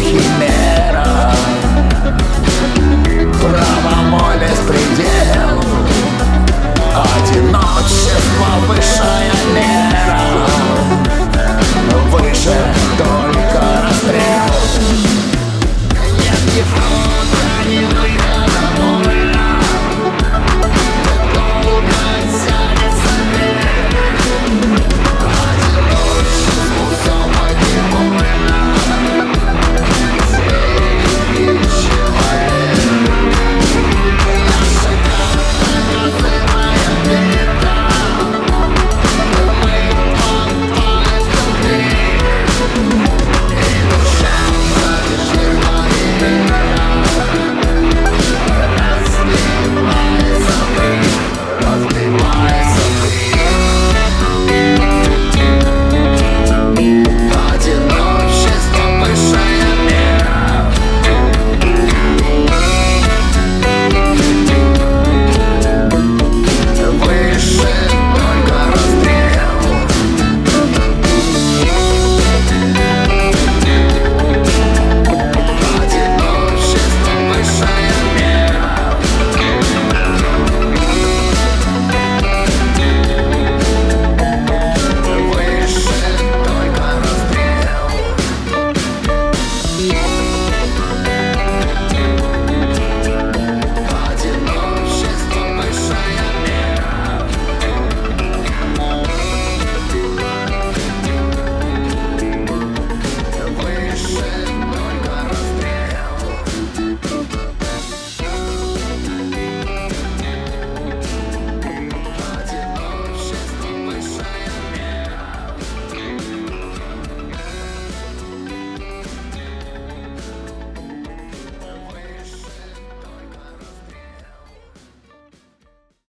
Химера. Правовой беспредел. Одиночество, высшая мера.